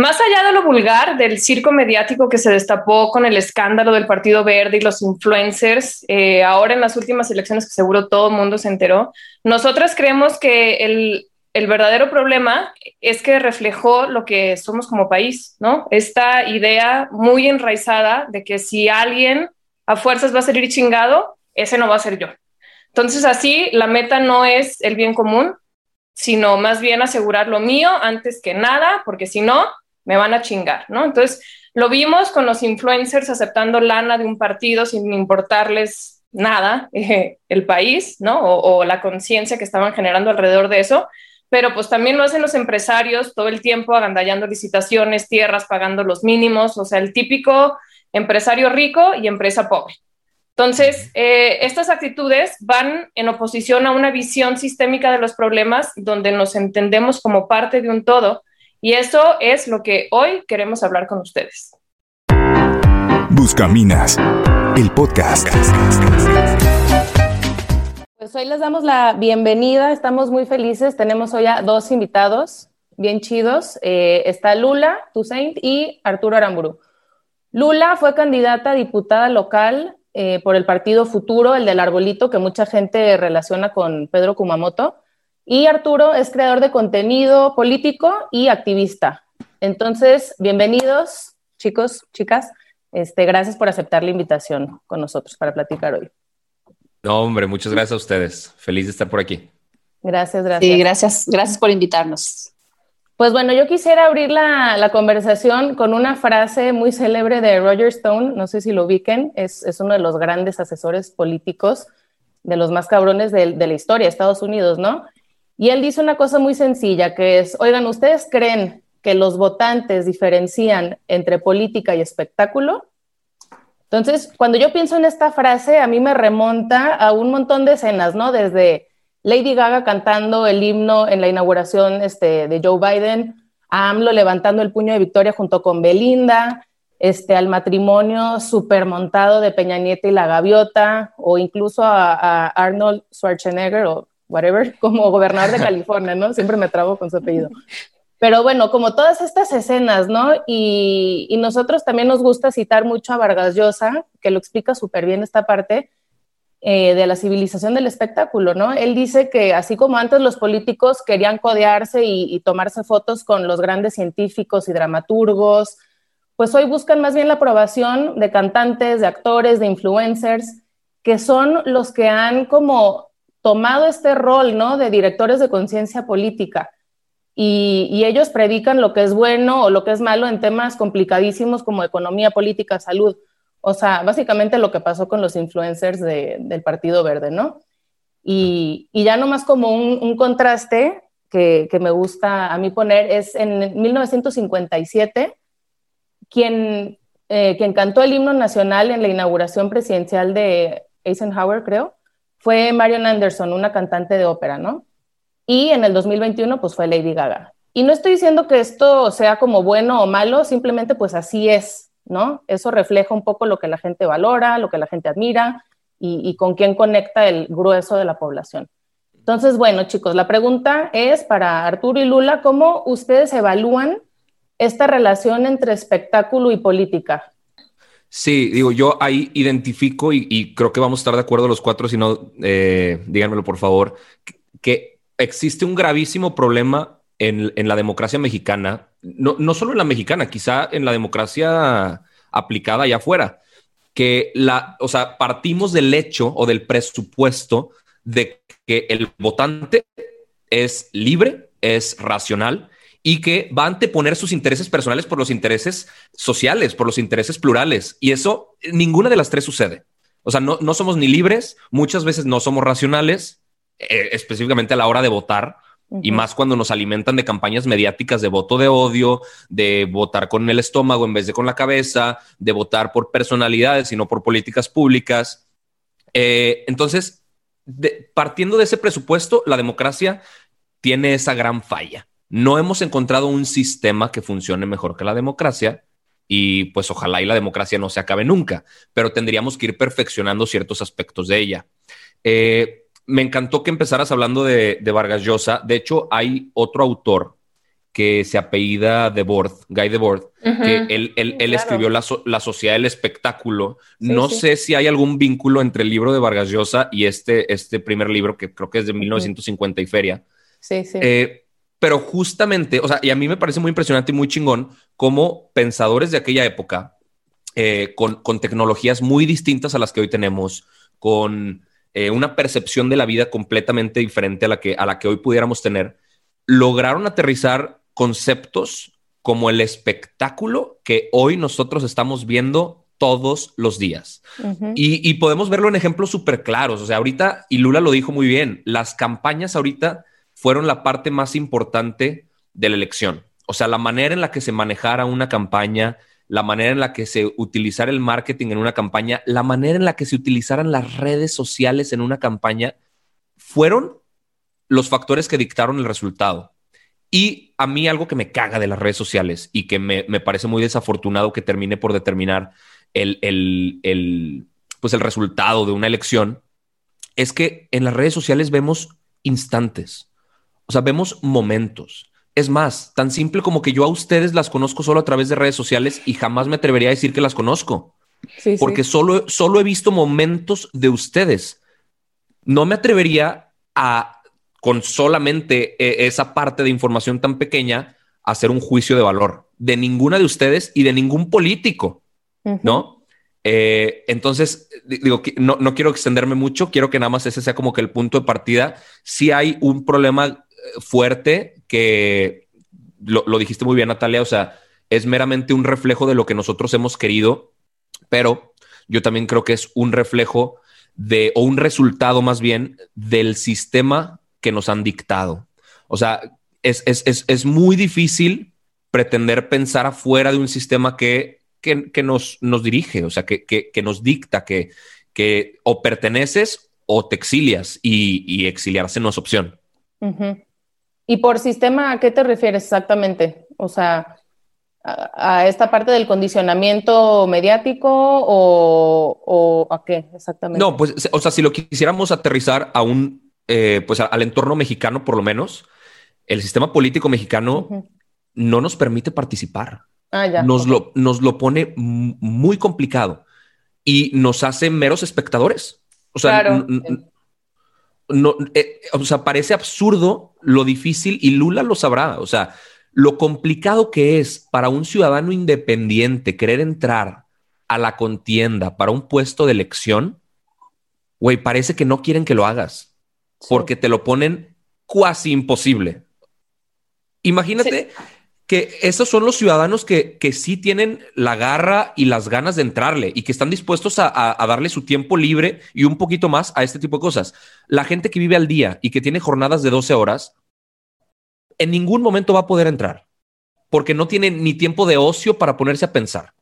más allá de lo vulgar, del circo mediático que se destapó con el escándalo del Partido Verde y los influencers, eh, ahora en las últimas elecciones que seguro todo el mundo se enteró, nosotras creemos que el, el verdadero problema es que reflejó lo que somos como país, ¿no? Esta idea muy enraizada de que si alguien a fuerzas va a salir chingado, ese no va a ser yo. Entonces así la meta no es el bien común, sino más bien asegurar lo mío antes que nada, porque si no, me van a chingar, ¿no? Entonces lo vimos con los influencers aceptando lana de un partido sin importarles nada eh, el país, ¿no? O, o la conciencia que estaban generando alrededor de eso pero pues también lo hacen los empresarios todo el tiempo agandallando licitaciones, tierras, pagando los mínimos, o sea, el típico empresario rico y empresa pobre. Entonces, eh, estas actitudes van en oposición a una visión sistémica de los problemas donde nos entendemos como parte de un todo y eso es lo que hoy queremos hablar con ustedes. Buscaminas, el podcast. Pues hoy les damos la bienvenida, estamos muy felices, tenemos hoy a dos invitados bien chidos, eh, está Lula Toussaint y Arturo Aramburu. Lula fue candidata a diputada local eh, por el partido Futuro, el del Arbolito, que mucha gente relaciona con Pedro Kumamoto, y Arturo es creador de contenido político y activista. Entonces, bienvenidos, chicos, chicas. Este, gracias por aceptar la invitación con nosotros para platicar hoy. No, hombre, muchas gracias a ustedes. Feliz de estar por aquí. Gracias, gracias. Sí, gracias, gracias por invitarnos. Pues bueno, yo quisiera abrir la, la, conversación con una frase muy célebre de Roger Stone, no sé si lo ubiquen, es, es uno de los grandes asesores políticos, de los más cabrones de, de la historia de Estados Unidos, ¿no? Y él dice una cosa muy sencilla, que es, oigan, ¿ustedes creen que los votantes diferencian entre política y espectáculo? Entonces, cuando yo pienso en esta frase, a mí me remonta a un montón de escenas, ¿no? Desde Lady Gaga cantando el himno en la inauguración este, de Joe Biden, a AMLO levantando el puño de victoria junto con Belinda, este, al matrimonio super montado de Peña Nieto y la Gaviota, o incluso a, a Arnold Schwarzenegger o whatever, como gobernador de California, ¿no? Siempre me trabo con su apellido. Pero bueno, como todas estas escenas, ¿no? Y, y nosotros también nos gusta citar mucho a Vargas Llosa, que lo explica súper bien esta parte eh, de la civilización del espectáculo, ¿no? Él dice que así como antes los políticos querían codearse y, y tomarse fotos con los grandes científicos y dramaturgos, pues hoy buscan más bien la aprobación de cantantes, de actores, de influencers, que son los que han como tomado este rol, ¿no? De directores de conciencia política y, y, ellos predican lo que es bueno o lo que es malo en temas complicadísimos como economía, política, salud. O sea, básicamente lo que pasó con los influencers de, del Partido Verde, ¿no? Y, y ya nomás como un, un contraste que, que, me gusta a mí poner es en 1957, quien, eh, quien cantó el himno nacional en la inauguración presidencial de Eisenhower, creo, fue Marion Anderson, una cantante de ópera, ¿no? y en el 2021 pues fue Lady Gaga. Y no estoy diciendo que esto sea como bueno o malo, simplemente pues así es, ¿no? Eso refleja un poco lo que la gente valora, lo que la gente admira y, y con quién conecta el grueso de la población. Entonces, bueno, chicos, la pregunta es para Arturo y Lula, ¿cómo ustedes evalúan esta relación entre espectáculo y política? Sí, digo, yo ahí identifico y, creo que vamos a estar de acuerdo los cuatro, si no, eh, díganmelo por favor, que existe un gravísimo problema en, en la democracia mexicana, no, no, solo en la mexicana, quizá en la democracia aplicada allá afuera, que la, o sea, partimos del hecho o del presupuesto de que el votante es libre, es racional y que va a anteponer sus intereses personales por los intereses sociales, por los intereses plurales. Y eso, ninguna de las tres sucede. O sea, no, no somos ni libres, muchas veces no somos racionales eh, específicamente a la hora de votar. Y más cuando nos alimentan de campañas mediáticas de voto de odio, de votar con el estómago en vez de con la cabeza, de votar por personalidades y no por políticas públicas. Eh, entonces, de, partiendo de ese presupuesto, la democracia tiene esa gran falla. No hemos encontrado un sistema que funcione mejor que la democracia y pues ojalá y la democracia no se acabe nunca, pero tendríamos que ir perfeccionando ciertos aspectos de ella. Eh, me encantó que empezaras hablando de, de, Vargas Llosa. De hecho, hay otro autor que se apellida Debord, Guy Debord, que él, él, escribió la, Sociedad del Espectáculo. no sé si hay algún vínculo entre el libro de Vargas Llosa y este, este primer libro, que creo que es de 1950 y feria. Sí, sí. Eh, pero justamente, o sea, y a mí me parece muy impresionante y muy chingón cómo pensadores de aquella época, eh, con, con, tecnologías muy distintas a las que hoy tenemos, con eh, una percepción de la vida completamente diferente a la, que, a la que hoy pudiéramos tener, lograron aterrizar conceptos como el espectáculo que hoy nosotros estamos viendo todos los días. y, podemos verlo en ejemplos súper claros. O sea, ahorita, y Lula lo dijo muy bien, las campañas ahorita fueron la parte más importante de la elección. O sea, la manera en la que se manejara una campaña, la manera en la que se utilizara el marketing en una campaña, la manera en la que se utilizaran las redes sociales en una campaña, fueron los factores que dictaron el resultado. Y a mí algo que me caga de las redes sociales y que me, parece muy desafortunado que termine por determinar el, el, pues el resultado de una elección es que en las redes sociales vemos instantes, o sea, vemos momentos. Es más, tan simple como que yo a ustedes las conozco solo a través de redes sociales y jamás me atrevería a decir que las conozco. porque Solo, solo he visto momentos de ustedes. No me atrevería a con solamente eh, esa parte de información tan pequeña hacer un juicio de valor de ninguna de ustedes y de ningún político, ¿no? Eh, entonces, digo, no, no quiero extenderme mucho, quiero que nada más ese sea como que el punto de partida. Si hay un problema fuerte que lo, lo, dijiste muy bien, Natalia, o sea, es meramente un reflejo de lo que nosotros hemos querido, pero yo también creo que es un reflejo de, o un resultado más bien, del sistema que nos han dictado. O sea, es, es, muy difícil pretender pensar afuera de un sistema que, que, nos, nos dirige, o sea, que, que nos dicta, que, que o perteneces o te exilias y, exiliarse no es opción. ¿Y por sistema a qué te refieres exactamente? O sea, a, esta parte del condicionamiento mediático o, o, a qué exactamente? No, pues, o sea, si lo quisiéramos aterrizar a un eh, pues al entorno mexicano, por lo menos, el sistema político mexicano no nos permite participar. Ah, nos, lo, nos lo pone muy complicado y nos hace meros espectadores. O sea, no, eh, o sea, parece absurdo lo difícil y Lula lo sabrá. O sea, lo complicado que es para un ciudadano independiente querer entrar a la contienda para un puesto de elección, güey, parece que no quieren que lo hagas porque te lo ponen cuasi imposible. Imagínate que esos son los ciudadanos que, que, sí tienen la garra y las ganas de entrarle y que están dispuestos a, darle su tiempo libre y un poquito más a este tipo de cosas. La gente que vive al día y que tiene jornadas de 12 horas, en ningún momento va a poder entrar porque no tiene ni tiempo de ocio para ponerse a pensar.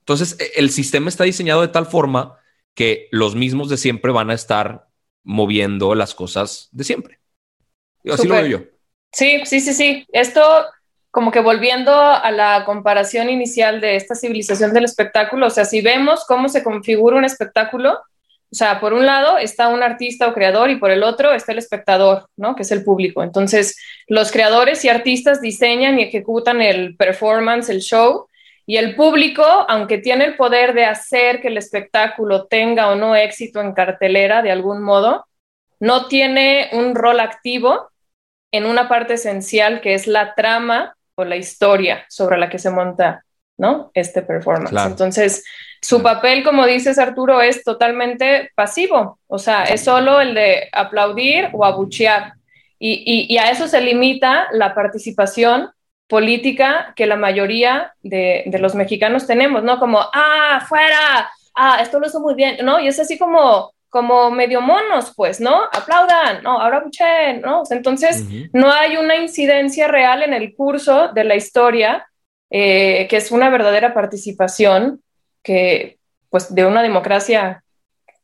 Entonces, e, el sistema está diseñado de tal forma que los mismos de siempre van a estar moviendo las cosas de siempre. así lo veo yo. Sí, sí, sí, sí. Esto, como que volviendo a la comparación inicial de esta civilización del espectáculo, o sea, si vemos cómo se configura un espectáculo, o sea, por un lado está un artista o creador y por el otro está el espectador, ¿no? Que es el público. Entonces, los creadores y artistas diseñan y ejecutan el performance, el show, y el público, aunque tiene el poder de hacer que el espectáculo tenga o no éxito en cartelera de algún modo, no tiene un rol activo en una parte esencial que es la trama o la historia sobre la que se monta, ¿no? Este performance. Entonces, su papel, como dices Arturo, es totalmente pasivo, o sea, es solo el de aplaudir o abuchear. y a eso se limita la participación política que la mayoría de, los mexicanos tenemos, ¿no? Como, ah, fuera, ah, esto lo hizo muy bien, ¿no? Y es así como, como medio monos, pues, ¿no? Aplaudan, ¿no? Ahora escuchen, ¿no? Entonces, no hay una incidencia real en el curso de la historia, eh, que es una verdadera participación que, pues, de una democracia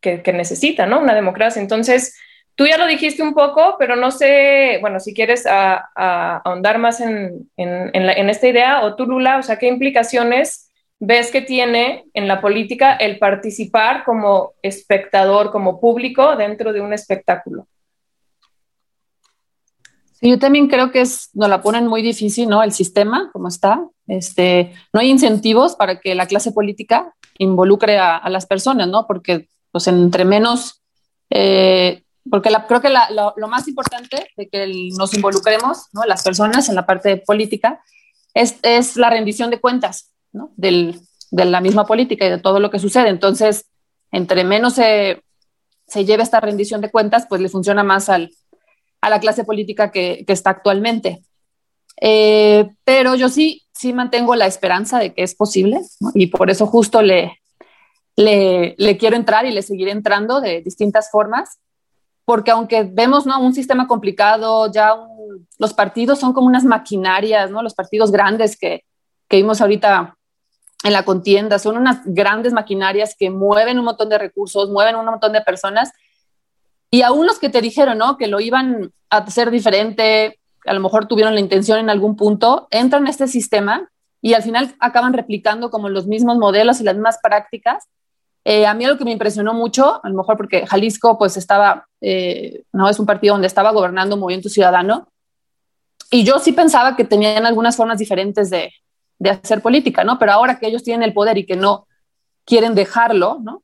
que, que necesita, ¿no? Una democracia. Entonces, Tú ya lo dijiste un poco, pero no sé, bueno, si quieres ahondar más en, esta idea, o tú, Lula, o sea, ¿qué implicaciones ves que tiene en la política el participar como espectador, como público dentro de un espectáculo? Yo también creo que es, nos la ponen muy difícil, ¿no? El sistema, como está. Este, no hay incentivos para que la clase política involucre a, las personas, ¿no? Porque, pues, entre menos, eh, porque creo que lo, más importante de que nos involucremos, ¿no? Las personas en la parte política, es, es la rendición de cuentas, Del, de la misma política y de todo lo que sucede. Entonces, entre menos se, se lleve esta rendición de cuentas, pues le funciona más al, a la clase política que, está actualmente. Eh, pero yo sí, sí mantengo la esperanza de que es posible y por eso justo le, le, quiero entrar y le seguiré entrando de distintas formas, porque aunque vemos ¿no? un sistema complicado, ya los partidos son como unas maquinarias, ¿no? los partidos grandes que, que vimos ahorita en la contienda, son unas grandes maquinarias que mueven un montón de recursos, mueven un montón de personas y aún los que te dijeron, ¿no? Que lo iban a hacer diferente, a lo mejor tuvieron la intención en algún punto, entran en este sistema y al final acaban replicando como los mismos modelos y las mismas prácticas. Eh, a mí algo que me impresionó mucho, a lo mejor porque Jalisco pues estaba, eh, no es un partido donde estaba gobernando Movimiento Ciudadano, y yo sí pensaba que tenían algunas formas diferentes de, de hacer política, ¿no? Pero ahora que ellos tienen el poder y que no quieren dejarlo, ¿no?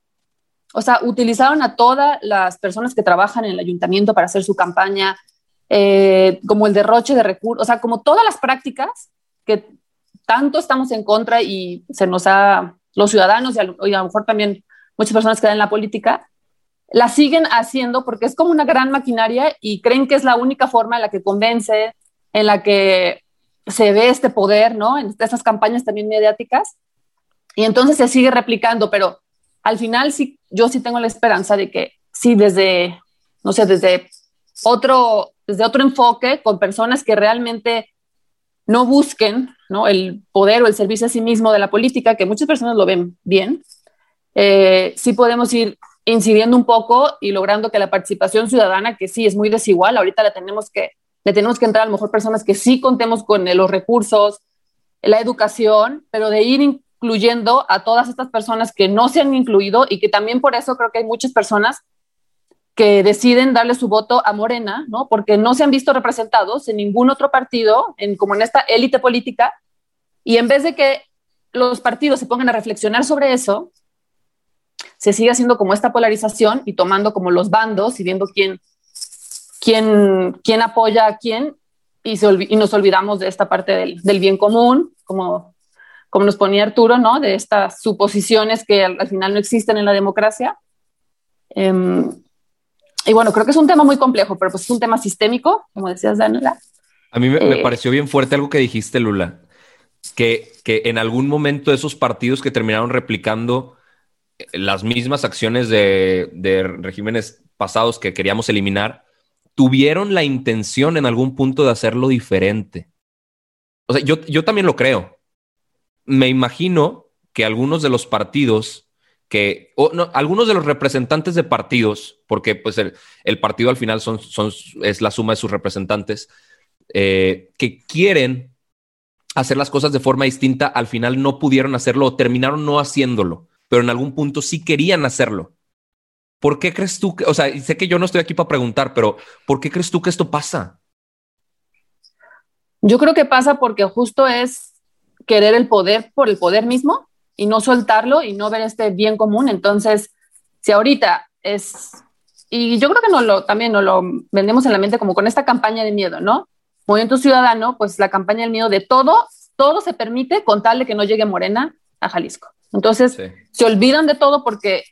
o sea, utilizaron a todas las personas que trabajan en el ayuntamiento para hacer su campaña, eh, como el derroche de recursos, o sea, como todas las prácticas que tanto estamos en contra y se nos ha, los ciudadanos y a, lo mejor también muchas personas que dan la política, la siguen haciendo porque es como una gran maquinaria y creen que es la única forma en la que convence, en la que se ve este poder, ¿no? En estas campañas también mediáticas. Y entonces se sigue replicando, pero al final sí, yo sí tengo la esperanza de que sí, desde, no sé, desde otro, desde otro enfoque, con personas que realmente no busquen ¿no? el poder o el servicio a sí mismo de la política, que muchas personas lo ven bien, eh, sí podemos ir incidiendo un poco y logrando que la participación ciudadana, que sí es muy desigual, ahorita la tenemos que, le tenemos que entrar a lo mejor personas que sí contemos con los recursos, la educación, pero de ir incluyendo a todas estas personas que no se han incluido y que también por eso creo que hay muchas personas que deciden darle su voto a Morena, ¿no? Porque no se han visto representados en ningún otro partido, en, como en esta élite política, y en vez de que los partidos se pongan a reflexionar sobre eso, se sigue haciendo como esta polarización y tomando como los bandos y viendo quién, quién, quién apoya a quién y, y nos olvidamos de esta parte del, del bien común, como como nos ponía Arturo, ¿no? De estas suposiciones que al, final no existen en la democracia. Em, y bueno, creo que es un tema muy complejo, pero pues es un tema sistémico, como decías, Daniela. A mí me, eh, pareció bien fuerte algo que dijiste, Lula, que, que en algún momento esos partidos que terminaron replicando eh, las mismas acciones de, de regímenes pasados que queríamos eliminar, tuvieron la intención en algún punto de hacerlo diferente. O sea, yo, yo también lo creo me imagino que algunos de los partidos que, o no, algunos de los representantes de partidos, porque pues el, partido al final son, son, es la suma de sus representantes, eh, que quieren hacer las cosas de forma distinta, al final no pudieron hacerlo o terminaron no haciéndolo, pero en algún punto sí querían hacerlo. ¿Por qué crees tú que, o sea, sé que yo no estoy aquí para preguntar, pero ¿por qué crees tú que esto pasa? Yo creo que pasa porque justo es querer el poder por el poder mismo y no soltarlo y no ver este bien común. Entonces, si ahorita es, y yo creo que no lo, también nos lo vendemos en la mente como con esta campaña de miedo, ¿no? Movimiento Ciudadano, pues la campaña del miedo de todo, todo se permite con tal de que no llegue Morena a Jalisco. Entonces, se olvidan de todo porque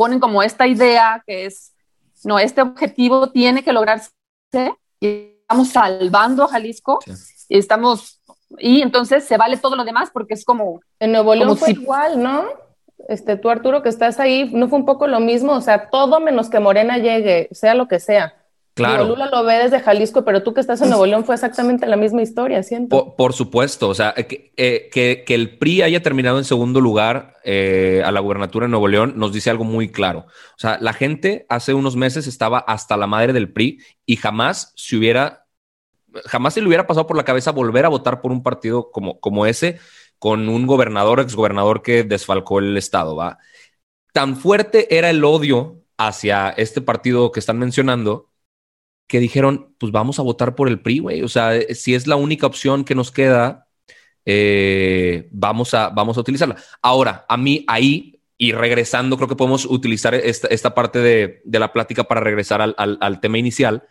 ponen como esta idea que es, no, este objetivo tiene que lograrse y estamos salvando a Jalisco y estamos y entonces se vale todo lo demás porque es como... En Nuevo León fue igual, ¿no? Este, tú Arturo que estás ahí, ¿no fue un poco lo mismo? O sea, todo menos que Morena llegue, sea lo que sea. Claro. Lula lo ve desde Jalisco, pero tú que estás en Nuevo León fue exactamente la misma historia, siento. Por, supuesto, o sea, que, eh, que, que, el PRI haya terminado en segundo lugar eh, a la gubernatura de Nuevo León nos dice algo muy claro. O sea, la gente hace unos meses estaba hasta la madre del PRI y jamás se hubiera jamás se le hubiera pasado por la cabeza volver a votar por un partido como, como ese, con un gobernador, exgobernador que desfalcó el Estado, ¿va? Tan fuerte era el odio hacia este partido que están mencionando que dijeron, pues vamos a votar por el PRI, güey. O sea, si es la única opción que nos queda, eh, vamos, a, vamos a utilizarla. Ahora, a mí ahí, y regresando, creo que podemos utilizar esta, parte de, la plática para regresar al, tema inicial.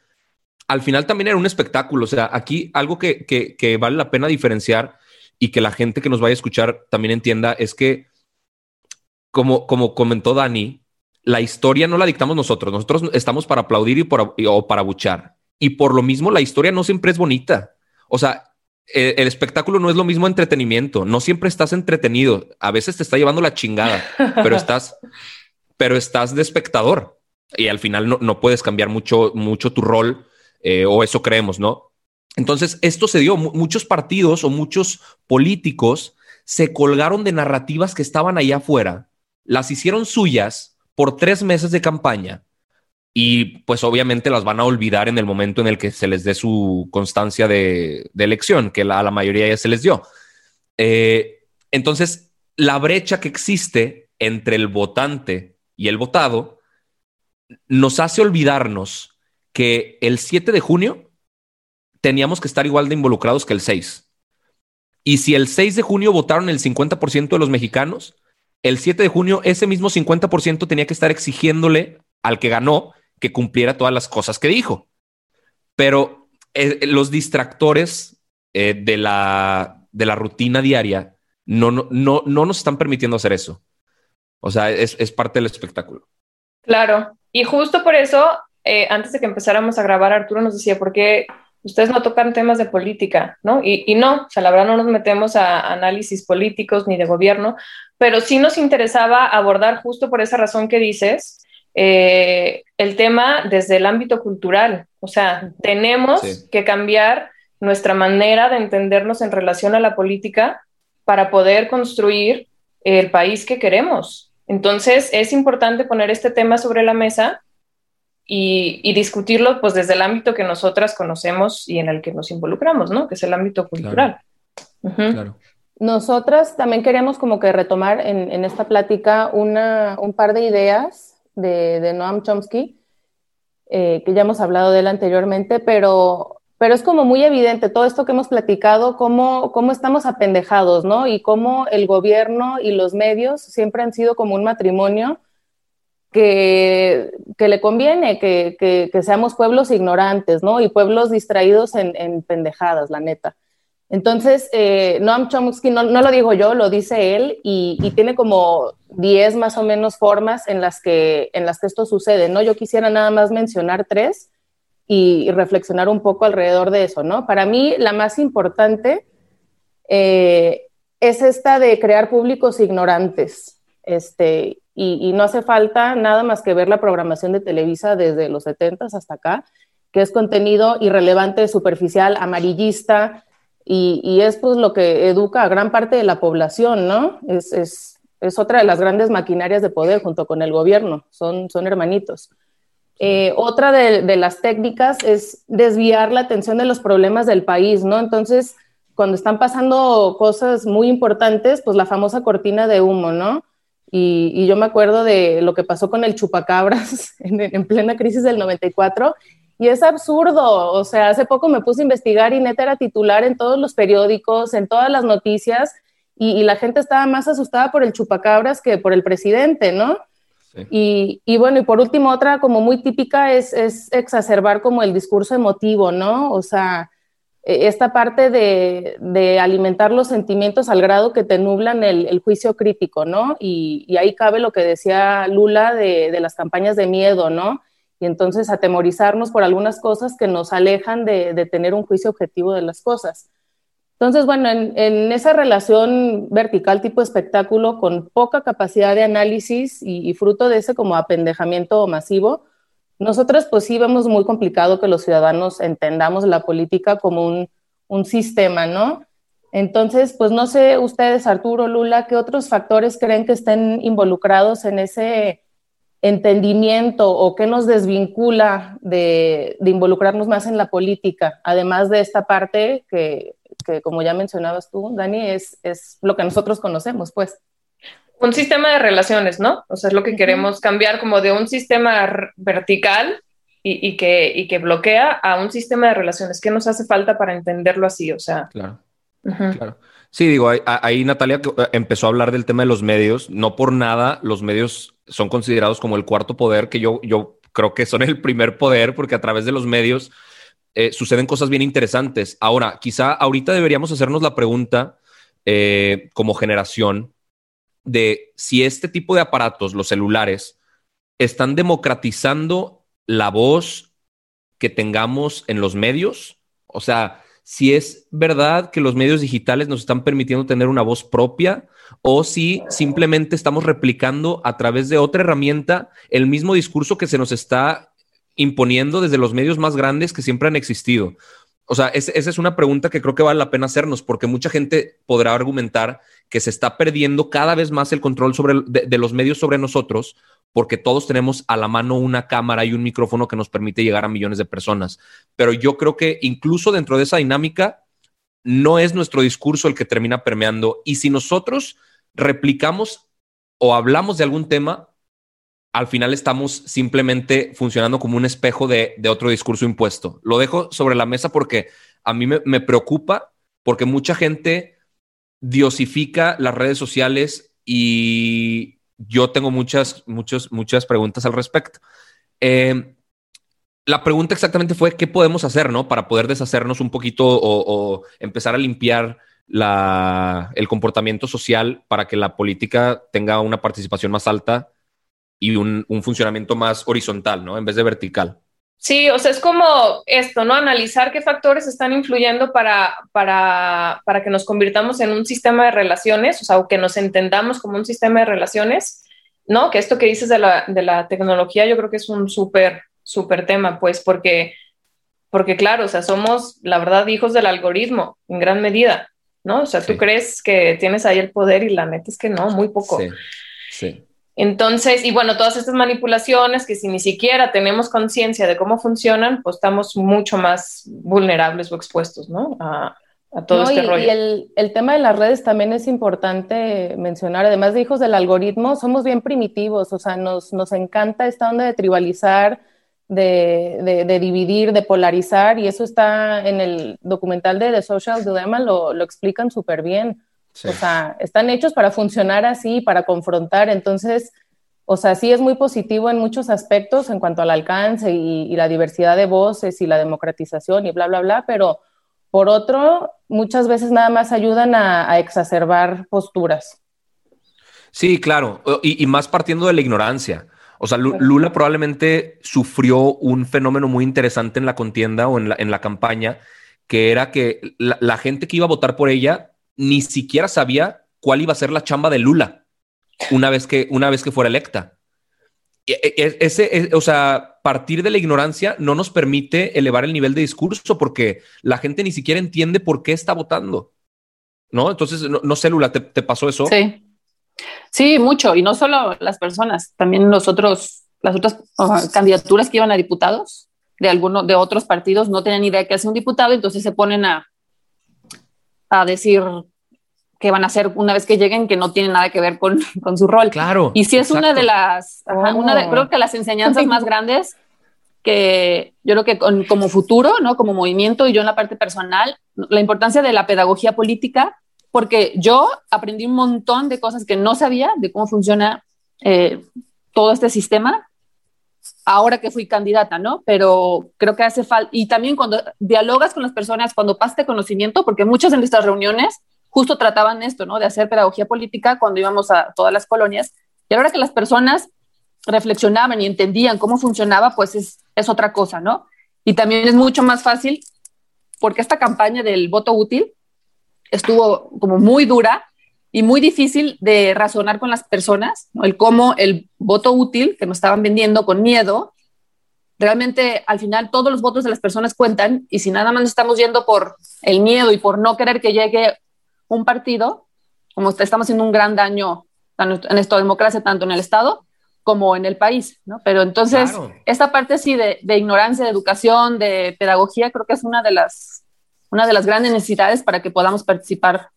Al final también era un espectáculo. O sea, aquí algo que, que vale la pena diferenciar y que la gente que nos vaya a escuchar también entienda es que, como, como comentó Dani, la historia no la dictamos nosotros. Nosotros estamos para aplaudir y o para buchar. Y por lo mismo, la historia no siempre es bonita. O sea, el, el, espectáculo no es lo mismo entretenimiento. No siempre estás entretenido. A veces te está llevando la chingada, pero estás, pero estás de espectador y al final no, no puedes cambiar mucho, mucho tu rol eh, o eso creemos, ¿no? Entonces, esto se dio. muchos partidos o muchos políticos se colgaron de narrativas que estaban allá afuera, las hicieron suyas por tres meses de campaña y pues obviamente las van a olvidar en el momento en el que se les dé su constancia de, elección, que a la mayoría ya se les dio. Eh, entonces, la brecha que existe entre el votante y el votado nos hace olvidarnos que el 7 de junio teníamos que estar igual de involucrados que el 6. Y si el 6 de junio votaron el 50% de los mexicanos, el 7 de junio ese mismo 50% tenía que estar exigiéndole al que ganó que cumpliera todas las cosas que dijo. Pero eh, los distractores eh, de, la, de la rutina diaria no, no, no, no nos están permitiendo hacer eso. O sea, es, es parte del espectáculo. Claro. Y justo por eso, eh, antes de que empezáramos a grabar, Arturo nos decía, ¿por qué ustedes no tocan temas de política, ¿no? Y, no, o sea, la verdad no nos metemos a análisis políticos ni de gobierno, pero sí nos interesaba abordar justo por esa razón que dices, eh, el tema desde el ámbito cultural. O sea, tenemos que cambiar nuestra manera de entendernos en relación a la política para poder construir el país que queremos. Entonces, es importante poner este tema sobre la mesa y, discutirlo pues desde el ámbito que nosotras conocemos y en el que nos involucramos, ¿no? Que es el ámbito cultural. Nosotras también queríamos como que retomar en, esta plática una, un par de ideas de, Noam Chomsky, eh, que ya hemos hablado de él anteriormente, pero, pero es como muy evidente todo esto que hemos platicado, cómo, cómo estamos apendejados, ¿no? Y cómo el gobierno y los medios siempre han sido como un matrimonio que, le conviene que, seamos pueblos ignorantes, ¿no? Y pueblos distraídos en, pendejadas, la neta. Entonces, eh, Noam Chomsky, no, lo digo yo, lo dice él, y, tiene como 10 más o menos formas en las, que, en las que esto sucede, ¿no? Yo quisiera nada más mencionar tres y, reflexionar un poco alrededor de eso, ¿no? Para mí, la más importante eh, es esta de crear públicos ignorantes. Este, y, no hace falta nada más que ver la programación de Televisa desde los 70 hasta acá, que es contenido irrelevante, superficial, amarillista, y, es pues lo que educa a gran parte de la población, ¿no? Es, es, es otra de las grandes maquinarias de poder junto con el gobierno, son, son hermanitos. Eh, otra de, de, las técnicas es desviar la atención de los problemas del país, ¿no? Entonces, cuando están pasando cosas muy importantes, pues la famosa cortina de humo, ¿no? Y, yo me acuerdo de lo que pasó con el chupacabras en, plena crisis del 94. Y es absurdo, o sea, hace poco me puse a investigar y neta era titular en todos los periódicos, en todas las noticias, y, la gente estaba más asustada por el chupacabras que por el presidente, ¿no? Y, y, bueno, y por último, otra como muy típica es, es exacerbar como el discurso emotivo, ¿no? O sea, e, esta parte de, alimentar los sentimientos al grado que te nublan el, juicio crítico, ¿no? Y, ahí cabe lo que decía Lula de, las campañas de miedo, ¿no? Y entonces atemorizarnos por algunas cosas que nos alejan de, tener un juicio objetivo de las cosas. Entonces, bueno, en, esa relación vertical tipo espectáculo con poca capacidad de análisis y, y fruto de ese como apendejamiento masivo, nosotros pues sí vemos muy complicado que los ciudadanos entendamos la política como un, un sistema, ¿no? Entonces, pues no sé ustedes, Arturo, Lula, ¿qué otros factores creen que estén involucrados en ese entendimiento o qué nos desvincula de, de involucrarnos más en la política, además de esta parte que, que como ya mencionabas tú, Dani, es, es lo que nosotros conocemos, pues un sistema de relaciones, ¿no? O sea, es lo que queremos cambiar como de un sistema vertical y, que, y que bloquea a un sistema de relaciones. ¿Qué nos hace falta para entenderlo así? O sea, claro. Claro. Sí, digo, ahí, Natalia eh, empezó a hablar del tema de los medios. No por nada los medios son considerados como el cuarto poder, que yo, yo creo que son el primer poder, porque a través de los medios eh, suceden cosas bien interesantes. Ahora, quizá ahorita deberíamos hacernos la pregunta eh, como generación de si este tipo de aparatos, los celulares, están democratizando la voz que tengamos en los medios. O sea, si es verdad que los medios digitales nos están permitiendo tener una voz propia o si simplemente estamos replicando a través de otra herramienta el mismo discurso que se nos está imponiendo desde los medios más grandes que siempre han existido. O sea, esa es una pregunta que creo que vale la pena hacernos, porque mucha gente podrá argumentar que se está perdiendo cada vez más el control sobre, de los medios sobre nosotros, porque todos tenemos a la mano una cámara y un micrófono que nos permite llegar a millones de personas. Pero yo creo que incluso dentro de esa dinámica, no es nuestro discurso el que termina permeando. Y si nosotros replicamos o hablamos de algún tema, al final estamos simplemente funcionando como un espejo de, otro discurso impuesto. Lo dejo sobre la mesa porque a mí me, preocupa, porque mucha gente diosifica las redes sociales y, yo tengo muchas, muchas, muchas preguntas al respecto. Eh, la pregunta exactamente fue qué podemos hacer, ¿no? Para poder deshacernos un poquito o, empezar a limpiar el comportamiento social para que la política tenga una participación más alta y un, un funcionamiento más horizontal, ¿no? En vez de vertical. Sí, o sea, es como esto, ¿no? Analizar qué factores están influyendo para, para, para que nos convirtamos en un sistema de relaciones, o sea, o que nos entendamos como un sistema de relaciones, ¿no? Que esto que dices de la, de la tecnología yo creo que es un súper, súper tema, pues, porque, porque claro, o sea, somos, la verdad, hijos del algoritmo en gran medida, ¿no? O sea, tú crees que tienes ahí el poder y la neta es que no, muy poco. Sí, sí. Entonces, y bueno, todas estas manipulaciones que si ni siquiera tenemos conciencia de cómo funcionan, pues estamos mucho más vulnerables o expuestos, ¿no? A, todo este rollo. Y el, el, tema de las redes también es importante mencionar, además de hijos del algoritmo, somos bien primitivos, o sea, nos, nos encanta esta onda de tribalizar, de, de, dividir, de polarizar, y eso está en el documental de The Social Dilemma, lo, lo explican súper bien. O sea, están hechos para funcionar así, para confrontar. Entonces, o sea, sí es muy positivo en muchos aspectos en cuanto al alcance y, la diversidad de voces y la democratización y bla, bla, bla, pero por otro, muchas veces nada más ayudan a, exacerbar posturas. Sí, claro, y, más partiendo de la ignorancia. O sea, Lula probablemente sufrió un fenómeno muy interesante en la contienda o en la, en la campaña, que era que la, gente que iba a votar por ella ni siquiera sabía cuál iba a ser la chamba de Lula una vez que, una vez que fuera electa. E, e, ese, e, o sea, partir de la ignorancia no nos permite elevar el nivel de discurso porque la gente ni siquiera entiende por qué está votando. ¿No? Entonces, no, sé, Lula, ¿te, pasó eso? Sí. Sí, mucho. Y no solo las personas, también los otros, las otras candidaturas que iban a diputados de algunos, de otros partidos no tenían idea que hace un diputado, entonces se ponen a, a decir que van a hacer una vez que lleguen que no tiene nada que ver con, con su rol. Claro. Y sí es una de las, una de, creo que las enseñanzas más grandes que yo creo que como futuro, ¿no? Como movimiento y yo en la parte personal, la importancia de la pedagogía política, porque yo aprendí un montón de cosas que no sabía de cómo funciona eh, todo este sistema ahora que fui candidata, ¿no? Pero creo que hace falta, y también cuando dialogas con las personas, cuando pasaste conocimiento, porque muchas de nuestras reuniones justo trataban esto, ¿no? De hacer pedagogía política cuando íbamos a todas las colonias. Y ahora que las personas reflexionaban y entendían cómo funcionaba, pues es, es otra cosa, ¿no? Y también es mucho más fácil porque esta campaña del voto útil estuvo como muy dura y muy difícil de razonar con las personas, ¿no? el cómo el voto útil que nos estaban vendiendo con miedo, realmente al final todos los votos de las personas cuentan y si nada más nos estamos yendo por el miedo y por no querer que llegue un partido, como estamos haciendo un gran daño en nuestra democracia, tanto en el Estado como en el país, ¿no? Pero entonces, esta parte sí de, de, ignorancia, de educación, de pedagogía, creo que es una de las, una de las grandes necesidades para que podamos participar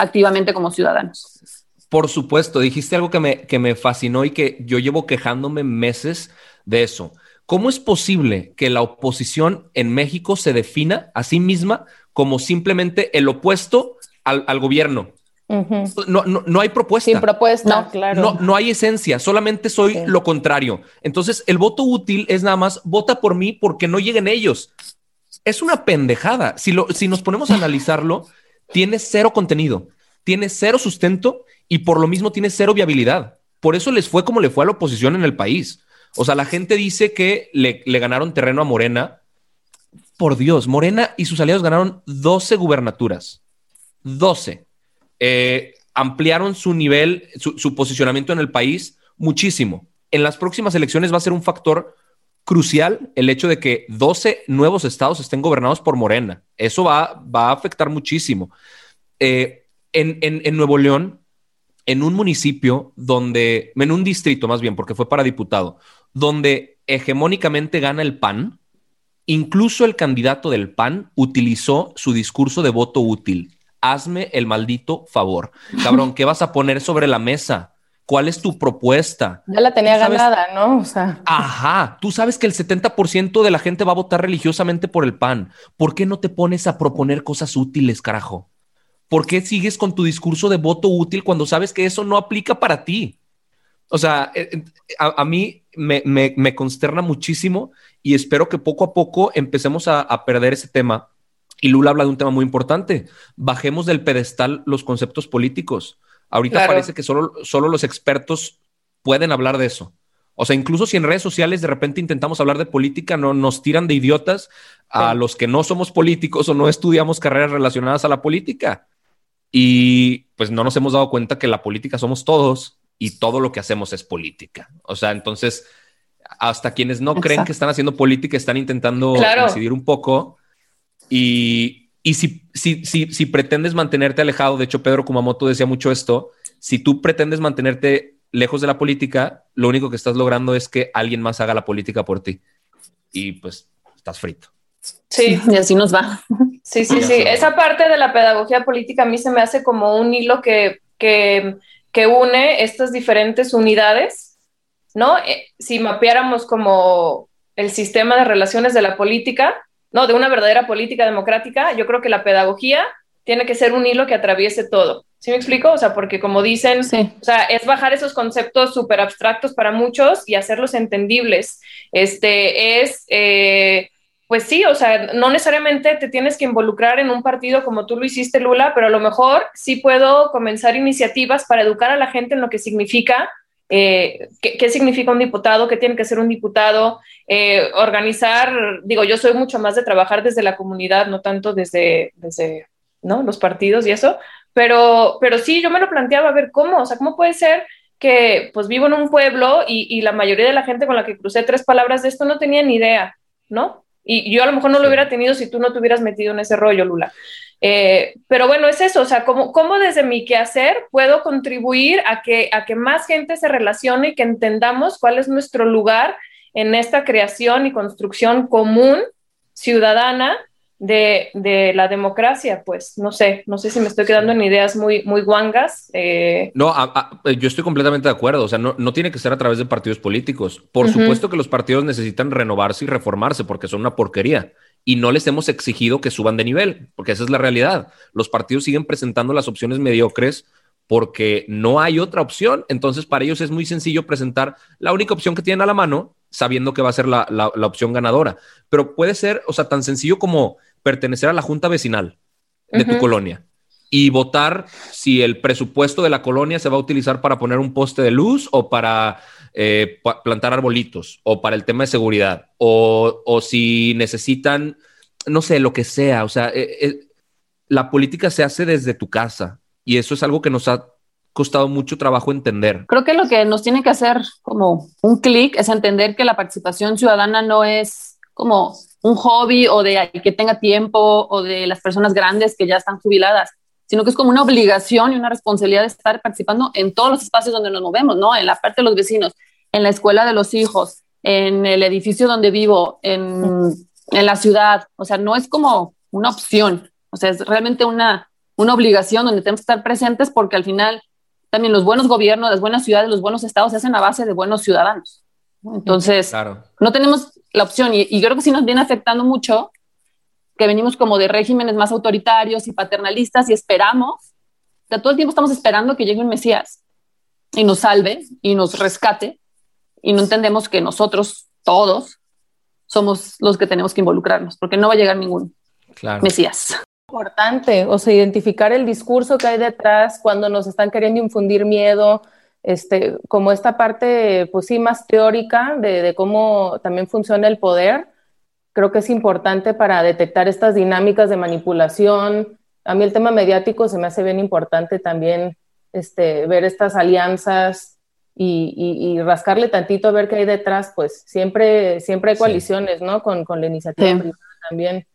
activamente como ciudadanos. Por supuesto, dijiste algo que me, que me fascinó y que yo llevo quejándome meses de eso. ¿cómo es posible que la oposición en México se defina a sí misma como simplemente el opuesto al, al gobierno? no, no, no, hay propuesta. Sin propuesta, no, claro. No, no hay esencia, solamente soy sí. lo contrario. Entonces, el voto útil es nada más vota por mí porque no lleguen ellos. Es una pendejada. Si, lo, si nos ponemos a analizarlo, tiene cero contenido, tiene cero sustento y por lo mismo tiene cero viabilidad. Por eso les fue como le fue a la oposición en el país. O sea, la gente dice que le, ganaron terreno a Morena. Por Dios, Morena y sus aliados ganaron 12 gubernaturas. 12 eh, ampliaron su nivel, su, su, posicionamiento en el país muchísimo. En las próximas elecciones va a ser un factor crucial el hecho de que 12 nuevos estados estén gobernados por Morena. Eso va, va a afectar muchísimo. Eh, en, en, en, Nuevo León, en un municipio donde, en un distrito más bien, porque fue para diputado, donde hegemónicamente gana el PAN, incluso el candidato del PAN utilizó su discurso de voto útil hazme el maldito favor. Cabrón, ¿qué vas a poner sobre la mesa? ¿Cuál es tu propuesta? Ya la tenía ganada, ¿no? O sea. Ajá, tú sabes que el 70% de la gente va a votar religiosamente por el PAN. ¿Por qué no te pones a proponer cosas útiles, carajo? ¿Por qué sigues con tu discurso de voto útil cuando sabes que eso no aplica para ti? O sea, eh, a, a mí me, me, me, consterna muchísimo y espero que poco a poco empecemos a, a perder ese tema y Lula habla de un tema muy importante. Bajemos del pedestal los conceptos políticos. Ahorita claro. parece que solo, solo los expertos pueden hablar de eso. O sea, incluso si en redes sociales de repente intentamos hablar de política, no nos tiran de idiotas a sí. los que no somos políticos o no estudiamos carreras relacionadas a la política. Y pues no nos hemos dado cuenta que la política somos todos y todo lo que hacemos es política. O sea, entonces, hasta quienes no Exacto. creen que están haciendo política están intentando claro. decidir un poco y, y si, si, si, si, pretendes mantenerte alejado, de hecho Pedro Kumamoto decía mucho esto, si tú pretendes mantenerte lejos de la política, lo único que estás logrando es que alguien más haga la política por ti. Y pues estás frito. Sí, y así nos va. Sí, sí, sí. Esa parte de la pedagogía política a mí se me hace como un hilo que, que, que une estas diferentes unidades, ¿no? Eh, si mapeáramos como el sistema de relaciones de la política, no, de una verdadera política democrática, yo creo que la pedagogía tiene que ser un hilo que atraviese todo. ¿Sí me explico? O sea, porque como dicen, sí. o sea, es bajar esos conceptos súper abstractos para muchos y hacerlos entendibles. Este es, eh, pues sí, o sea, no necesariamente te tienes que involucrar en un partido como tú lo hiciste, Lula, pero a lo mejor sí puedo comenzar iniciativas para educar a la gente en lo que significa eh, ¿qué, ¿qué, significa un diputado, qué tiene que ser un diputado, eh, organizar, digo, yo soy mucho más de trabajar desde la comunidad, no tanto desde, desde ¿no? los partidos y eso, pero, pero sí, yo me lo planteaba a ver cómo, o sea, cómo puede ser que pues vivo en un pueblo y, y la mayoría de la gente con la que crucé tres palabras de esto no tenía ni idea, ¿no? Y yo a lo mejor no lo hubiera tenido si tú no te hubieras metido en ese rollo, Lula. Eh, pero bueno, es eso, o sea, ¿cómo, cómo desde mi quehacer puedo contribuir a que, a que más gente se relacione y que entendamos cuál es nuestro lugar en esta creación y construcción común ciudadana de, de, la democracia, pues no sé, no sé si me estoy quedando en ideas muy, muy guangas. Eh... No, a, a, yo estoy completamente de acuerdo, o sea, no, no, tiene que ser a través de partidos políticos. Por uh -huh. supuesto que los partidos necesitan renovarse y reformarse porque son una porquería y no les hemos exigido que suban de nivel, porque esa es la realidad. Los partidos siguen presentando las opciones mediocres porque no hay otra opción. Entonces, para ellos es muy sencillo presentar la única opción que tienen a la mano, sabiendo que va a ser la, la, la opción ganadora. Pero puede ser, o sea, tan sencillo como pertenecer a la junta vecinal de uh -huh. tu colonia y votar si el presupuesto de la colonia se va a utilizar para poner un poste de luz o para eh, plantar arbolitos o para el tema de seguridad o, o, si necesitan, no sé, lo que sea. O sea, eh, eh, la política se hace desde tu casa y eso es algo que nos ha costado mucho trabajo entender. Creo que lo que nos tiene que hacer como un clic es entender que la participación ciudadana no es como un hobby o de que tenga tiempo o de las personas grandes que ya están jubiladas, sino que es como una obligación y una responsabilidad de estar participando en todos los espacios donde nos movemos, ¿no? En la parte de los vecinos, en la escuela de los hijos, en el edificio donde vivo, en, en la ciudad. O sea, no es como una opción, o sea, es realmente una, una obligación donde tenemos que estar presentes porque al final también los buenos gobiernos, las buenas ciudades, los buenos estados se hacen a base de buenos ciudadanos. Entonces, claro. no tenemos la opción. Y, y creo que sí nos viene afectando mucho que venimos como de regímenes más autoritarios y paternalistas y esperamos, o sea, todo el tiempo estamos esperando que llegue un Mesías y nos salve y nos rescate y no entendemos que nosotros todos somos los que tenemos que involucrarnos porque no va a llegar ningún Claro. Mesías. importante, o sea, identificar el discurso que hay detrás cuando nos están queriendo infundir miedo, este, como esta parte, pues sí, más teórica de, de cómo también funciona el poder, creo que es importante para detectar estas dinámicas de manipulación. A mí el tema mediático se me hace bien importante también este, ver estas alianzas y, y- y rascarle tantito a ver qué hay detrás, pues siempre, siempre hay Sí. coaliciones, ¿no? Con, con la iniciativa Sí. privada también.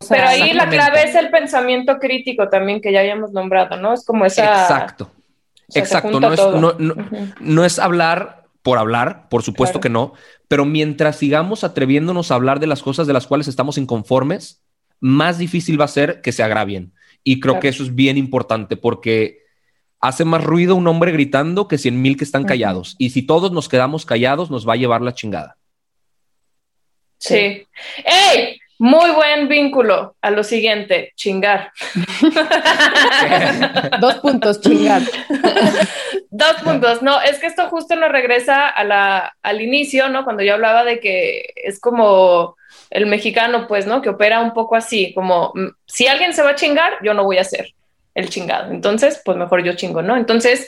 O sea, Pero ahí la clave es el pensamiento crítico también que ya habíamos nombrado, ¿no? Es como esa... Exacto. o sea, se Exacto. No es, no, no- Ujú. no es hablar por hablar, por supuesto Claro. que no, pero mientras sigamos atreviéndonos a hablar de las cosas de las cuales estamos inconformes, más difícil va a ser que se agravien. Y creo Claro. que eso es bien importante porque hace más ruido un hombre gritando que cien mil que están callados. Y si todos nos quedamos callados, nos va a llevar la chingada. Sí. ¡Ey! Muy buen vínculo a lo siguiente, chingar. Dos puntos, chingar. Dos puntos. No, es que esto justo nos regresa a la, al inicio, ¿no? Cuando yo hablaba de que es como el mexicano, pues, ¿no? Que opera un poco así, como mm, si alguien se va a chingar, yo no voy a ser el chingado. Entonces, pues mejor yo chingo, ¿no? Entonces,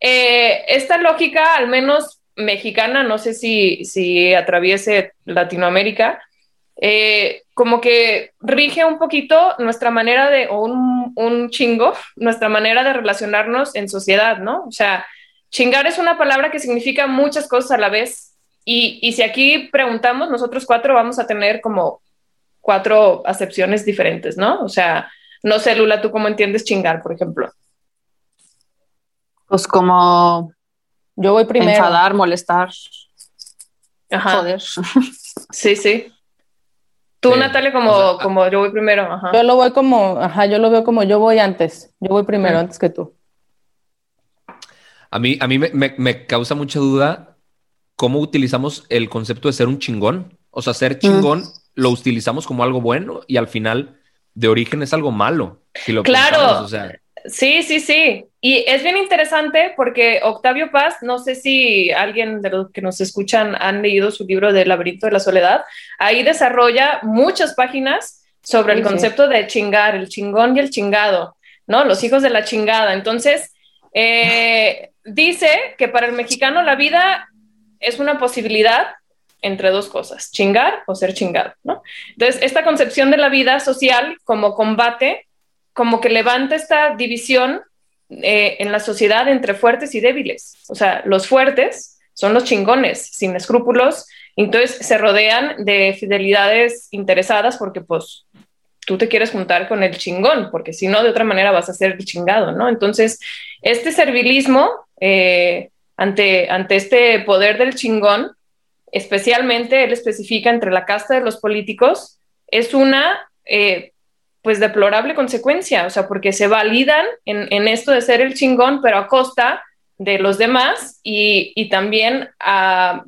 eh, esta lógica, al menos mexicana, no sé si, si atraviese Latinoamérica, eh, como que rige un poquito nuestra manera de, o un, un chingo, nuestra manera de relacionarnos en sociedad, ¿no? O sea, chingar es una palabra que significa muchas cosas a la vez. Y, y si aquí preguntamos, nosotros cuatro vamos a tener como cuatro acepciones diferentes, ¿no? O sea, no sé, Lula, ¿tú cómo entiendes chingar, por ejemplo? Pues como Yo voy primero. enfadar, molestar, Ajá. joder. Sí, sí. Tú, Sí. Natalia, como, O sea, como yo voy primero. Ajá. Yo lo voy como, ajá, yo lo veo como yo voy antes. Yo voy primero antes que tú. A mí, a mí me, me- me causa mucha duda cómo utilizamos el concepto de ser un chingón. O sea, ser chingón lo utilizamos como algo bueno y al final de origen es algo malo. Si lo Claro. pensamos, o sea, Sí, sí, sí. Y es bien interesante porque Octavio Paz, no sé si alguien de los que nos escuchan han leído su libro de Laberinto de la Soledad, ahí desarrolla muchas páginas sobre el Sí, sí. concepto de chingar, el chingón y el chingado, ¿no? Los hijos de la chingada. Entonces, eh, dice que para el mexicano la vida es una posibilidad entre dos cosas, chingar o ser chingado, ¿no? Entonces, esta concepción de la vida social como combate como que levanta esta división eh, en la sociedad entre fuertes y débiles. O sea, los fuertes son los chingones, sin escrúpulos, entonces se rodean de fidelidades interesadas porque pues tú te quieres juntar con el chingón, porque si no, de otra manera vas a ser el chingado, ¿no? Entonces, este servilismo eh, ante, ante este poder del chingón, especialmente él especifica entre la casta de los políticos, es una... Eh, pues deplorable consecuencia, o sea, porque se validan en, en, esto de ser el chingón, pero a costa de los demás y, y también a,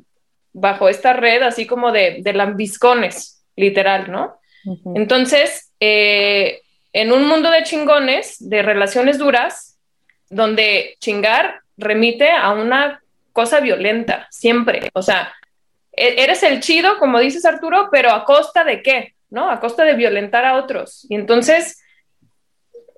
bajo esta red así como de, de lambiscones, literal, ¿no? Uh -huh. Entonces, eh, en un mundo de chingones, de relaciones duras, donde chingar remite a una cosa violenta, siempre, o sea, eres el chido, como dices Arturo, pero a costa de qué? ¿No? A costa de violentar a otros. Y entonces,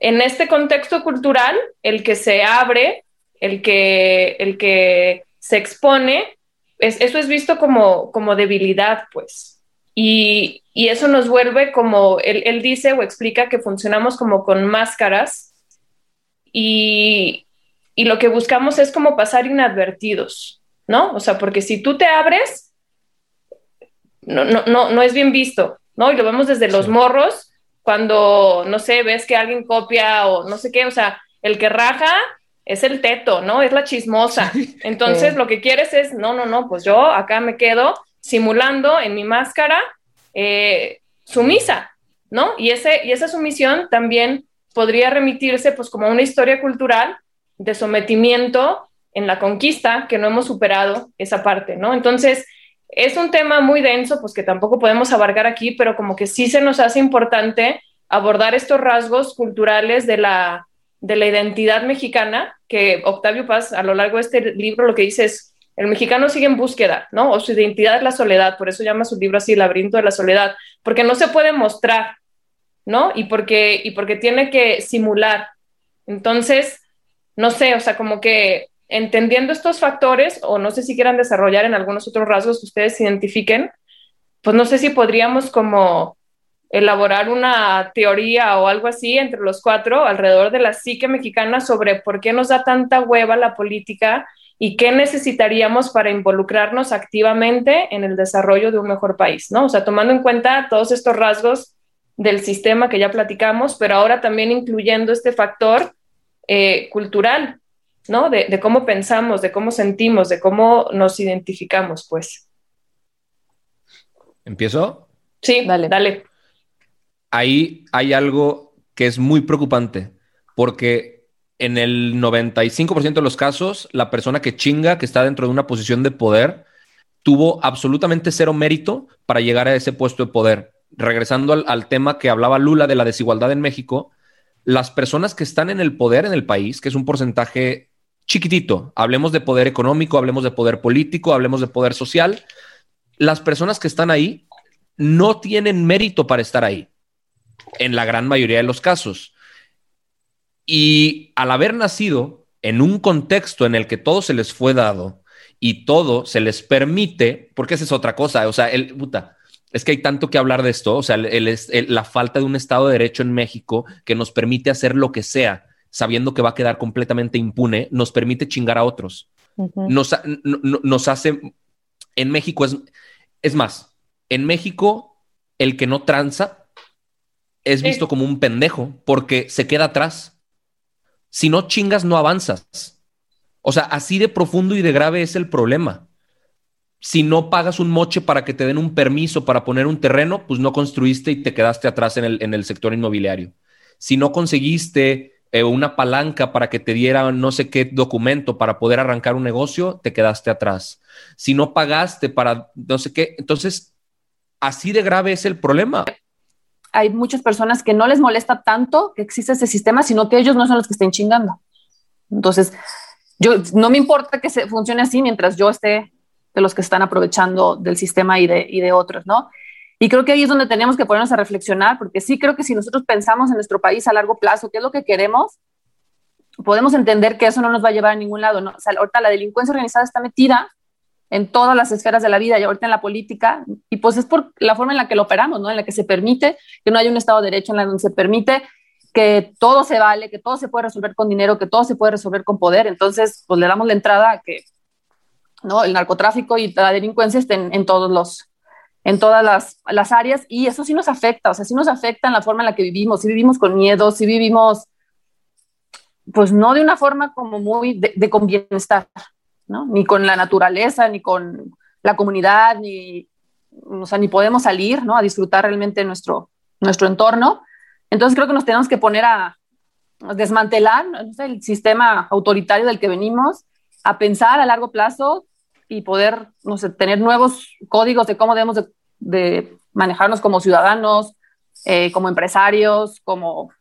en este contexto cultural, el que se abre, el que, el que se expone, es, eso es visto como, como debilidad, pues. Y, y, eso nos vuelve como, él, él, dice o explica que funcionamos como con máscaras y, y lo que buscamos es como pasar inadvertidos, ¿no? O sea, porque si tú te abres, no, no, no, no es bien visto, ¿no? Y lo vemos desde los sí. morros, cuando, no sé, ves que alguien copia o no sé qué, o sea, el que raja es el teto, ¿no? Es la chismosa. Entonces, sí. lo que quieres es, no, no, no, pues yo acá me quedo simulando en mi máscara eh, sumisa, ¿no? Y, ese, y esa sumisión también podría remitirse, pues, como a una historia cultural de sometimiento en la conquista, que no hemos superado esa parte, ¿no? Entonces, es un tema muy denso, pues que tampoco podemos abarcar aquí, pero como que sí se nos hace importante abordar estos rasgos culturales de la, de la identidad mexicana, que Octavio Paz a lo largo de este libro lo que dice es, el mexicano sigue en búsqueda, ¿no? O su identidad es la soledad, por eso llama su libro así, laberinto de la soledad, porque no se puede mostrar, ¿no? Y porque, y porque tiene que simular. Entonces, no sé, o sea, como que entendiendo estos factores, o no sé si quieran desarrollar en algunos otros rasgos que ustedes identifiquen, pues no sé si podríamos como elaborar una teoría o algo así entre los cuatro alrededor de la psique mexicana sobre por qué nos da tanta hueva la política y qué necesitaríamos para involucrarnos activamente en el desarrollo de un mejor país, ¿no? O sea, tomando en cuenta todos estos rasgos del sistema que ya platicamos, pero ahora también incluyendo este factor eh, cultural, ¿no? De, cómo pensamos, de cómo sentimos, de cómo nos identificamos, pues. ¿Empiezo? Sí, dale. Dale. Ahí hay algo que es muy preocupante, porque en el 95% de los casos, la persona que chinga, que está dentro de una posición de poder, tuvo absolutamente cero mérito para llegar a ese puesto de poder. Regresando al, al tema que hablaba Lula de la desigualdad en México, las personas que están en el poder en el país, que es un porcentaje chiquitito. Hablemos de poder económico, hablemos de poder político, hablemos de poder social. Las personas que están ahí no tienen mérito para estar ahí, en la gran mayoría de los casos. Y al haber nacido en un contexto en el que todo se les fue dado y todo se les permite, porque esa es otra cosa, o sea, el puta, es que hay tanto que hablar de esto, o sea, la falta de un Estado de Derecho en México que nos permite hacer lo que sea sabiendo que va a quedar completamente impune, nos permite chingar a otros. nos, nos, hace, en México es, es más, en México el que no tranza es visto como un pendejo porque se queda atrás. Si no chingas, no avanzas. O sea, así de profundo y de grave es el problema. Si no pagas un moche para que te den un permiso para poner un terreno, pues no construiste y te quedaste atrás en el, en el sector inmobiliario. Si no conseguiste eh, una palanca para que te diera no sé qué documento para poder arrancar un negocio, te quedaste atrás. Si no pagaste para no sé qué, entonces así de grave es el problema. Hay muchas personas que no les molesta tanto que existe ese sistema, sino que ellos no son los que estén chingando. Entonces, yo no me importa que se funcione así mientras yo esté de los que están aprovechando del sistema y de, y de otros, ¿no? Y creo que ahí es donde tenemos que ponernos a reflexionar, porque sí creo que si nosotros pensamos en nuestro país a largo plazo, qué es lo que queremos, podemos entender que eso no nos va a llevar a ningún lado. ¿no? O sea, ahorita la delincuencia organizada está metida en todas las esferas de la vida y ahorita en la política, y pues es por la forma en la que lo operamos, ¿no? En la que se permite que no haya un Estado de Derecho, en la que se permite que todo se vale, que todo se puede resolver con dinero, que todo se puede resolver con poder. Entonces, pues le damos la entrada a que ¿no? el narcotráfico y la delincuencia estén en todos los, en todas las, las, áreas y eso sí nos afecta, o sea, sí nos afecta en la forma en la que vivimos, si vivimos con miedo, si vivimos, pues no de una forma como muy de, de, bienestar, ¿no? Ni con la naturaleza, ni con la comunidad, ni, o sea, ni podemos salir, ¿no? A disfrutar realmente nuestro, nuestro entorno. Entonces creo que nos tenemos que poner a, desmantelar el sistema autoritario del que venimos, a pensar a largo plazo y poder, no sé, tener nuevos códigos de cómo debemos de, manejarnos como ciudadanos, eh, como empresarios, como,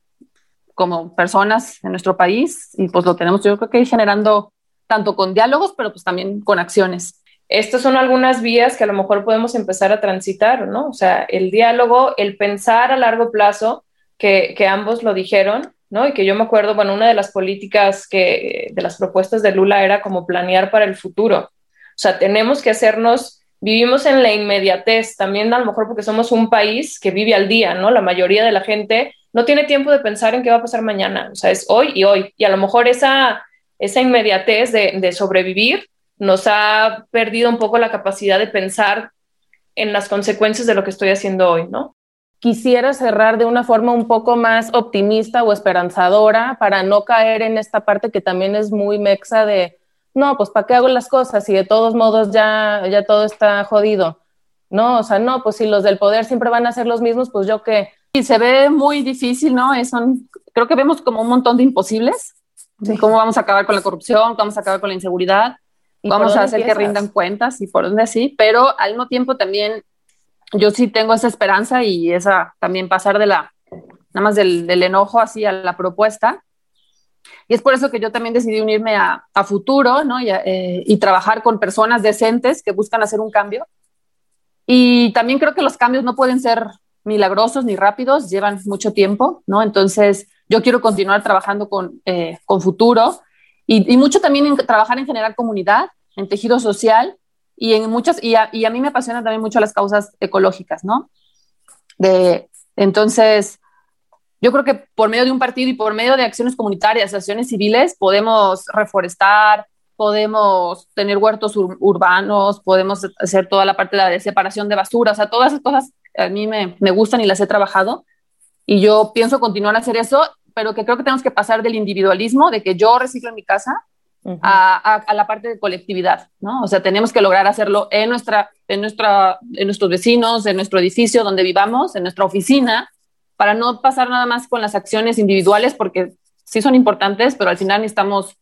como personas en nuestro país. Y pues lo tenemos yo creo que ir generando tanto con diálogos, pero pues también con acciones. Estas son algunas vías que a lo mejor podemos empezar a transitar, ¿no? O sea, el diálogo, el pensar a largo plazo, que, que ambos lo dijeron, ¿no? Y que yo me acuerdo, bueno, una de las políticas que, de las propuestas de Lula era como planear para el futuro. O sea, tenemos que hacernos, vivimos en la inmediatez, también a lo mejor porque somos un país que vive al día, ¿no? La mayoría de la gente no tiene tiempo de pensar en qué va a pasar mañana, o sea, es hoy y hoy. Y a lo mejor esa, esa inmediatez de, de sobrevivir nos ha perdido un poco la capacidad de pensar en las consecuencias de lo que estoy haciendo hoy, ¿no? Quisiera cerrar de una forma un poco más optimista o esperanzadora para no caer en esta parte que también es muy mexa de no, pues ¿para qué hago las cosas si de todos modos ya, ya todo está jodido? No, o sea, no, pues si los del poder siempre van a ser los mismos, pues yo qué. Y se ve muy difícil, ¿no? Son, creo que vemos como un montón de imposibles. ¿Cómo vamos a acabar con la corrupción? ¿Cómo vamos a acabar con la inseguridad? vamos a hacer que rindan cuentas y por dónde así, pero al mismo tiempo también yo sí tengo esa esperanza y esa también pasar de la, nada más del, del enojo así a la propuesta. Y es por eso que yo también decidí unirme a, a Futuro, ¿no? Y, eh, y, trabajar con personas decentes que buscan hacer un cambio. Y también creo que los cambios no pueden ser milagrosos ni rápidos, llevan mucho tiempo, ¿no? Entonces, yo quiero continuar trabajando con, eh, con Futuro y, y, mucho también en trabajar en generar comunidad, en tejido social y en muchas, y a, y a mí me apasionan también mucho las causas ecológicas, ¿no? De, entonces, yo creo que por medio de un partido y por medio de acciones comunitarias, acciones civiles, podemos reforestar, podemos tener huertos ur urbanos, podemos hacer toda la parte de la separación de basura, o sea, todas esas cosas a mí me, me gustan y las he trabajado. Y yo pienso continuar a hacer eso, pero que creo que tenemos que pasar del individualismo, de que yo reciclo en mi casa, uh -huh. a, a, a, la parte de colectividad, ¿no? O sea, tenemos que lograr hacerlo en, nuestra, en, nuestra, en nuestros vecinos, en nuestro edificio donde vivamos, en nuestra oficina, para no pasar nada más con las acciones individuales, porque sí son importantes, pero al final necesitamos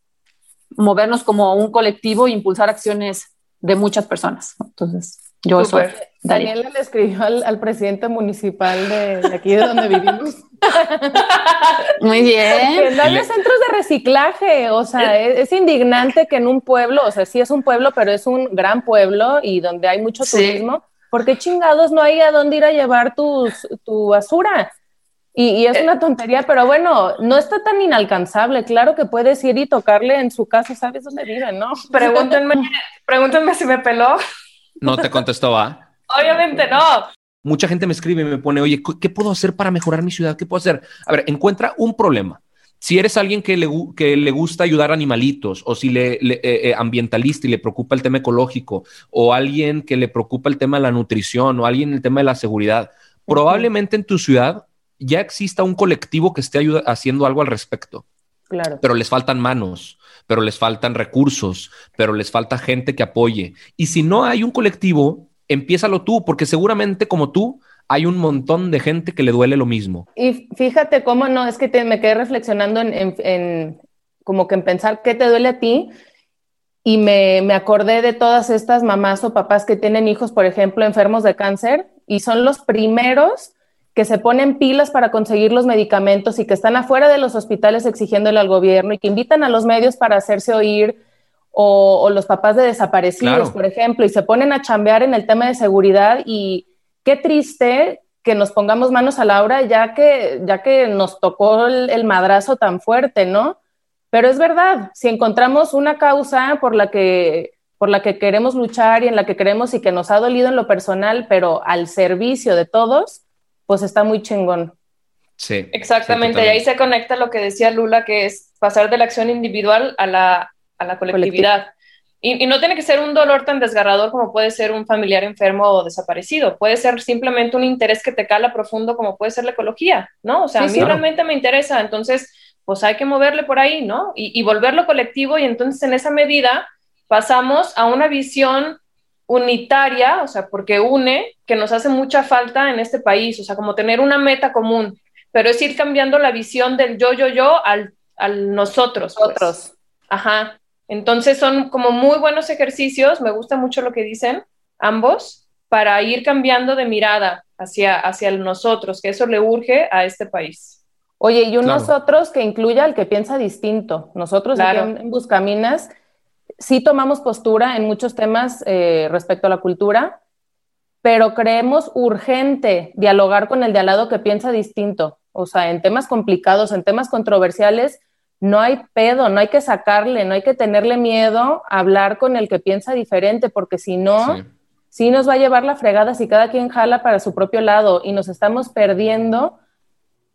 movernos como un colectivo e impulsar acciones de muchas personas. Entonces, yo Super. eso. Daniela le escribió al, al presidente municipal de, de, aquí de donde vivimos. Muy bien. No hay centros de reciclaje, o sea, es, es, indignante que en un pueblo, o sea, sí es un pueblo, pero es un gran pueblo y donde hay mucho sí. turismo, porque chingados no hay a dónde ir a llevar tus, tu basura. Y, y, es una tontería, pero bueno, no está tan inalcanzable. Claro que puedes ir y tocarle en su casa, ¿sabes dónde vive, no? Pregúntenme, pregúntenme si me peló. No te contestó, ¿va? Obviamente no. Mucha gente me escribe y me pone, oye, ¿qué puedo hacer para mejorar mi ciudad? ¿Qué puedo hacer? A ver, encuentra un problema. Si eres alguien que le, que le gusta ayudar a animalitos, o si le, le eh, eh, ambientalista y le preocupa el tema ecológico, o alguien que le preocupa el tema de la nutrición, o alguien el tema de la seguridad, probablemente en tu ciudad ya exista un colectivo que esté ayuda, haciendo algo al respecto. Claro. Pero les faltan manos, pero les faltan recursos, pero les falta gente que apoye. Y si no hay un colectivo, empiézalo tú, porque seguramente como tú hay un montón de gente que le duele lo mismo. Y fíjate cómo no, es que te, me quedé reflexionando en, en, en, como que en pensar qué te duele a ti y me, me acordé de todas estas mamás o papás que tienen hijos, por ejemplo, enfermos de cáncer y son los primeros que se ponen pilas para conseguir los medicamentos y que están afuera de los hospitales exigiéndole al gobierno y que invitan a los medios para hacerse oír o, o los papás de desaparecidos, claro. por ejemplo, y se ponen a chambear en el tema de seguridad y qué triste que nos pongamos manos a la obra ya que, ya que nos tocó el, el madrazo tan fuerte, ¿no? Pero es verdad, si encontramos una causa por la que por la que queremos luchar y en la que queremos y que nos ha dolido en lo personal, pero al servicio de todos, pues está muy chingón. Sí. Exactamente, sí, y ahí se conecta lo que decía Lula, que es pasar de la acción individual a la, a la colectividad. Y, y, no tiene que ser un dolor tan desgarrador como puede ser un familiar enfermo o desaparecido. Puede ser simplemente un interés que te cala profundo como puede ser la ecología, ¿no? O sea, sí, a mí realmente me interesa, entonces, pues hay que moverle por ahí, ¿no? Y, y volverlo colectivo y entonces en esa medida pasamos a una visión unitaria, o sea, porque une, que nos hace mucha falta en este país, o sea, como tener una meta común, pero es ir cambiando la visión del yo, yo, yo al, al nosotros. Pues. Otros. Ajá. Entonces son como muy buenos ejercicios, me gusta mucho lo que dicen ambos, para ir cambiando de mirada hacia, hacia el nosotros, que eso le urge a este país. Oye, y un claro. nosotros que incluya al que piensa distinto. Nosotros claro. aquí en Buscaminas sí tomamos postura en muchos temas eh, respecto a la cultura, pero creemos urgente dialogar con el de al lado que piensa distinto. O sea, en temas complicados, en temas controversiales, no hay pedo, no hay que sacarle, no hay que tenerle miedo a hablar con el que piensa diferente, porque si no, sí. sí nos va a llevar la fregada si cada quien jala para su propio lado y nos estamos perdiendo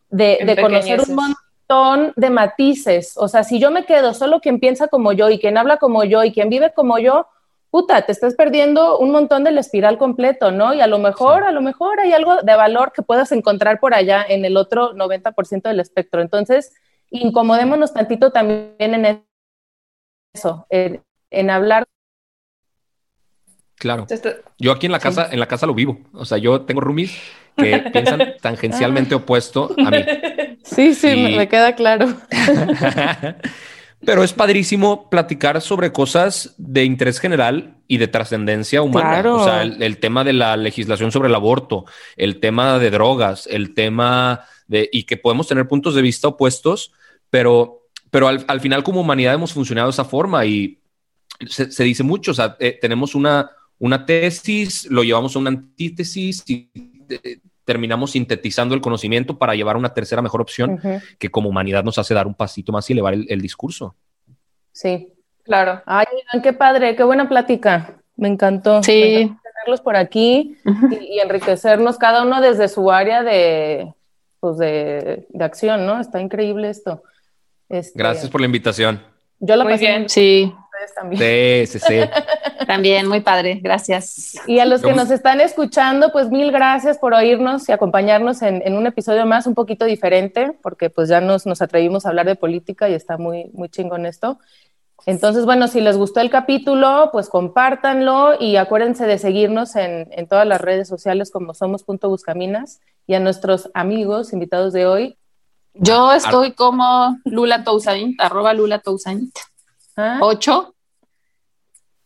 de, de conocer un montón montón de matices. O sea, si yo me quedo solo quien piensa como yo y quien habla como yo y quien vive como yo, puta, te estás perdiendo un montón del espiral completo, ¿no? Y a lo mejor, sí. a lo mejor hay algo de valor que puedas encontrar por allá en el otro 90% del espectro. Entonces, incomodémonos tantito también en eso, en, en hablar Claro. Yo aquí en la casa, sí. en la casa lo vivo. O sea, yo tengo roomies que piensan tangencialmente opuesto a mí. Sí, sí, y... me queda claro. pero es padrísimo platicar sobre cosas de interés general y de trascendencia humana. O sea, el, tema de la legislación sobre el aborto, el tema de drogas, el tema de, y que podemos tener puntos de vista opuestos, pero, pero al, final como humanidad hemos funcionado de esa forma y se, dice mucho, o sea, eh, tenemos una, una tesis, lo llevamos a una antítesis y eh, terminamos sintetizando el conocimiento para llevar a una tercera mejor opción que como humanidad nos hace dar un pasito más y elevar el, discurso. Sí, claro. Ay, qué padre, qué buena plática. Me encantó. Sí. tenerlos por aquí y, enriquecernos cada uno desde su área de, pues de, acción, ¿no? Está increíble esto. Este, Gracias por la invitación. Yo lo pasé bien. Sí. También. Sí, sí, sí. también, muy padre. Gracias. Y a los que nos están escuchando, pues mil gracias por oírnos y acompañarnos en, un episodio más un poquito diferente, porque pues ya nos, nos atrevimos a hablar de política y está muy, muy chingón esto. Entonces, bueno, si les gustó el capítulo, pues compártanlo y acuérdense de seguirnos en, en todas las redes sociales como somos.buscaminas y a nuestros amigos invitados de hoy, yo estoy como Lula Toussaint, arroba Lula Toussaint. 8.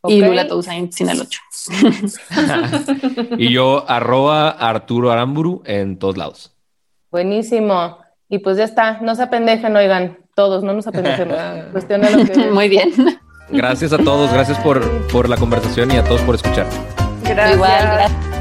Ah. Y Lula Toussaint sin el 8. y yo arroba Arturo Aramburu en todos lados. Buenísimo. Y pues ya está, no se apendejen, oigan, todos, no nos apendejemos. Muy bien. Gracias a todos, gracias por, por la conversación y a todos por escuchar. Gracias. Igual, gracias.